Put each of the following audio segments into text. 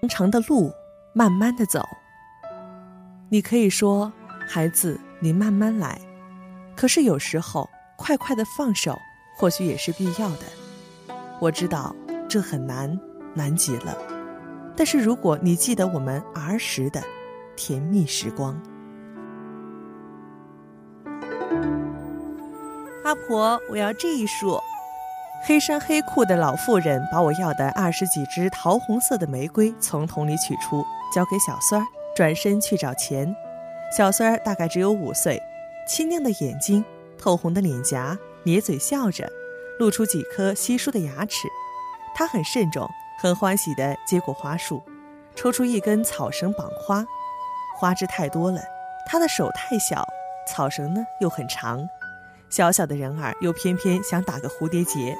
长长的路，慢慢的走。你可以说，孩子，你慢慢来。可是有时候，快快的放手，或许也是必要的。我知道这很难，难极了。但是如果你记得我们儿时的甜蜜时光，阿婆，我要这一束。黑衫黑裤的老妇人把我要的二十几支桃红色的玫瑰从桶里取出，交给小孙儿，转身去找钱。小孙儿大概只有五岁，清亮的眼睛，透红的脸颊，咧嘴笑着，露出几颗稀疏的牙齿。他很慎重，很欢喜地接过花束，抽出一根草绳绑花。花枝太多了，他的手太小，草绳呢又很长，小小的人儿又偏偏想打个蝴蝶结。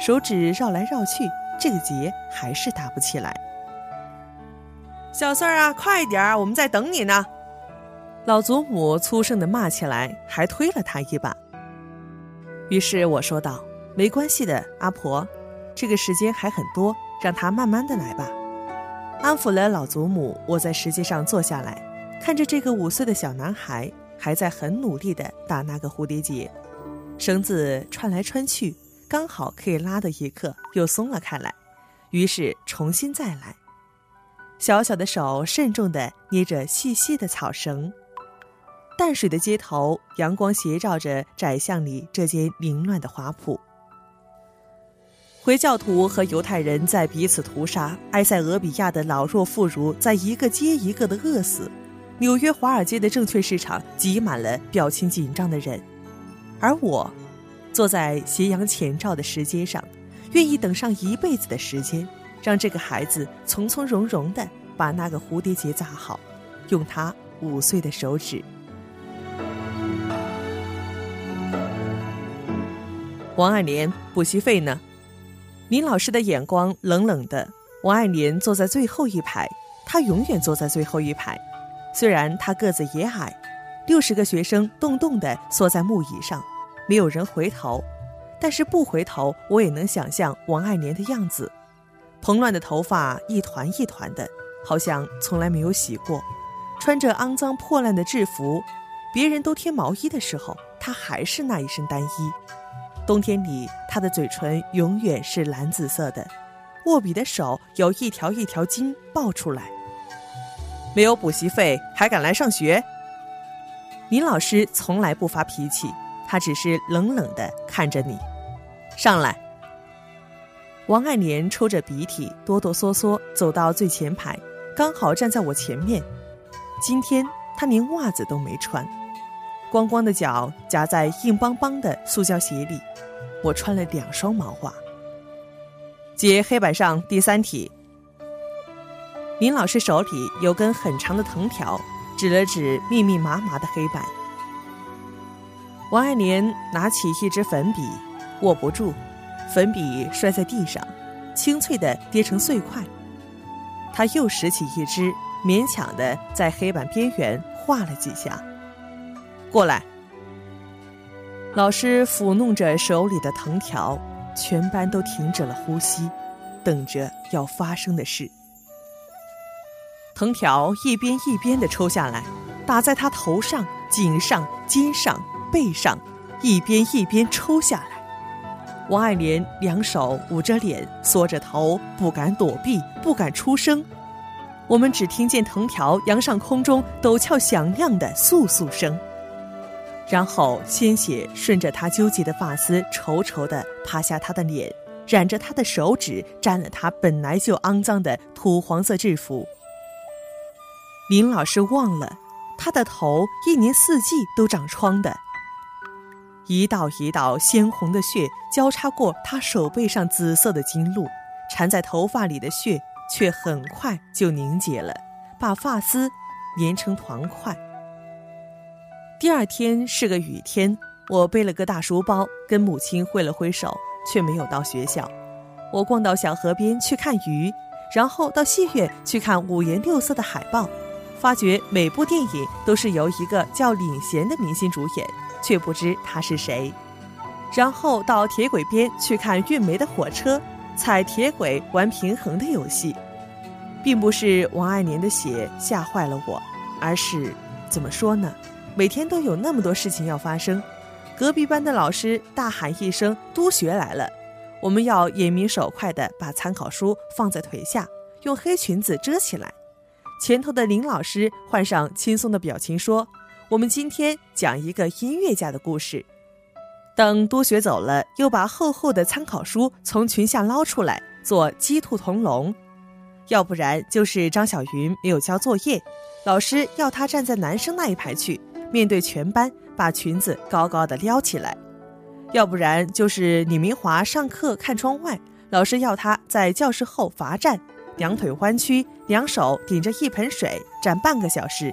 手指绕来绕去，这个结还是打不起来。小孙儿啊，快点儿，我们在等你呢！老祖母粗声的骂起来，还推了他一把。于是我说道：“没关系的，阿婆，这个时间还很多，让他慢慢的来吧。”安抚了老祖母，我在石阶上坐下来，看着这个五岁的小男孩还在很努力的打那个蝴蝶结，绳子穿来穿去。刚好可以拉的一刻，又松了开来，于是重新再来。小小的手慎重地捏着细细的草绳。淡水的街头，阳光斜照着窄巷里这间凌乱的华铺。回教徒和犹太人在彼此屠杀，埃塞俄比亚的老弱妇孺在一个接一个的饿死，纽约华尔街的证券市场挤满了表情紧张的人，而我。坐在斜阳前照的石阶上，愿意等上一辈子的时间，让这个孩子从从容容的把那个蝴蝶结扎好，用他五岁的手指。王爱莲，补习费呢？林老师的眼光冷冷的。王爱莲坐在最后一排，她永远坐在最后一排。虽然她个子也矮，六十个学生动动地缩在木椅上。没有人回头，但是不回头，我也能想象王爱莲的样子，蓬乱的头发一团一团的，好像从来没有洗过，穿着肮脏破烂的制服，别人都添毛衣的时候，她还是那一身单衣。冬天里，她的嘴唇永远是蓝紫色的，握笔的手有一条一条筋爆出来。没有补习费还敢来上学？林老师从来不发脾气。他只是冷冷地看着你，上来。王爱莲抽着鼻涕，哆哆嗦嗦走到最前排，刚好站在我前面。今天她连袜子都没穿，光光的脚夹在硬邦邦的塑胶鞋里。我穿了两双毛袜。解黑板上第三题。林老师手里有根很长的藤条，指了指密密麻麻的黑板。王爱莲拿起一支粉笔，握不住，粉笔摔在地上，清脆的跌成碎块。他又拾起一支，勉强的在黑板边缘画了几下。过来，老师抚弄着手里的藤条，全班都停止了呼吸，等着要发生的事。藤条一边一边的抽下来，打在他头上、颈上、肩上。背上，一边一边抽下来。王爱莲两手捂着脸，缩着头，不敢躲避，不敢出声。我们只听见藤条扬上空中陡峭响亮的簌簌声，然后鲜血顺着他纠结的发丝稠稠地爬下他的脸，染着他的手指，沾了他本来就肮脏的土黄色制服。林老师忘了，他的头一年四季都长疮的。一道一道鲜红的血交叉过他手背上紫色的经络，缠在头发里的血却很快就凝结了，把发丝粘成团块。第二天是个雨天，我背了个大书包，跟母亲挥了挥手，却没有到学校。我逛到小河边去看鱼，然后到戏院去看五颜六色的海报，发觉每部电影都是由一个叫领衔的明星主演。却不知他是谁，然后到铁轨边去看运煤的火车，踩铁轨玩平衡的游戏。并不是王爱莲的血吓坏了我，而是怎么说呢？每天都有那么多事情要发生。隔壁班的老师大喊一声：“督学来了！”我们要眼明手快地把参考书放在腿下，用黑裙子遮起来。前头的林老师换上轻松的表情说：“我们今天讲一个音乐家的故事。”等督学走了，又把厚厚的参考书从裙下捞出来做鸡兔同笼。要不然就是张小云没有交作业，老师要她站在男生那一排去，面对全班。把裙子高高的撩起来，要不然就是李明华上课看窗外，老师要他在教室后罚站，两腿弯曲，两手顶着一盆水站半个小时；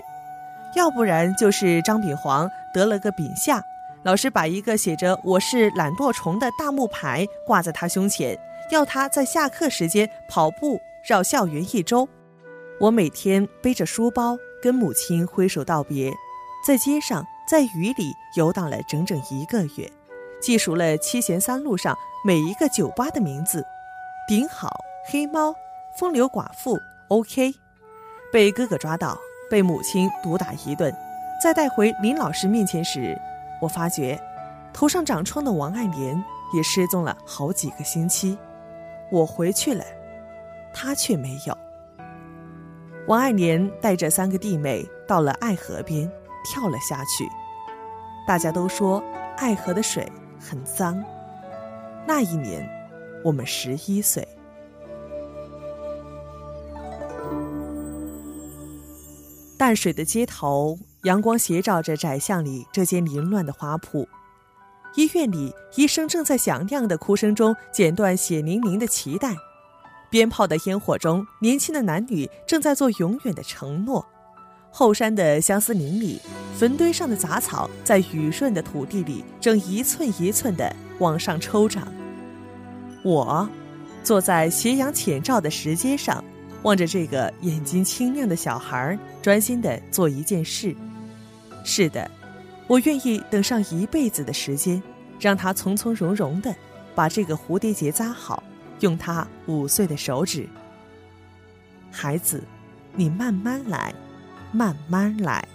要不然就是张炳煌得了个丙下，老师把一个写着“我是懒惰虫”的大木牌挂在他胸前，要他在下课时间跑步绕校园一周。我每天背着书包跟母亲挥手道别，在街上。在雨里游荡了整整一个月，记熟了七贤三路上每一个酒吧的名字：顶好、黑猫、风流寡妇、OK。被哥哥抓到，被母亲毒打一顿，再带回林老师面前时，我发觉头上长疮的王爱莲也失踪了好几个星期。我回去了，她却没有。王爱莲带着三个弟妹到了爱河边。跳了下去，大家都说爱河的水很脏。那一年，我们十一岁。淡水的街头，阳光斜照着窄巷里这间凌乱的花铺。医院里，医生正在响亮的哭声中剪断血淋淋的脐带。鞭炮的烟火中，年轻的男女正在做永远的承诺。后山的相思林里，坟堆上的杂草在雨润的土地里正一寸一寸地往上抽长。我坐在斜阳浅照的石阶上，望着这个眼睛清亮的小孩，专心的做一件事。是的，我愿意等上一辈子的时间，让他从从容容的把这个蝴蝶结扎好，用他五岁的手指。孩子，你慢慢来。慢慢来。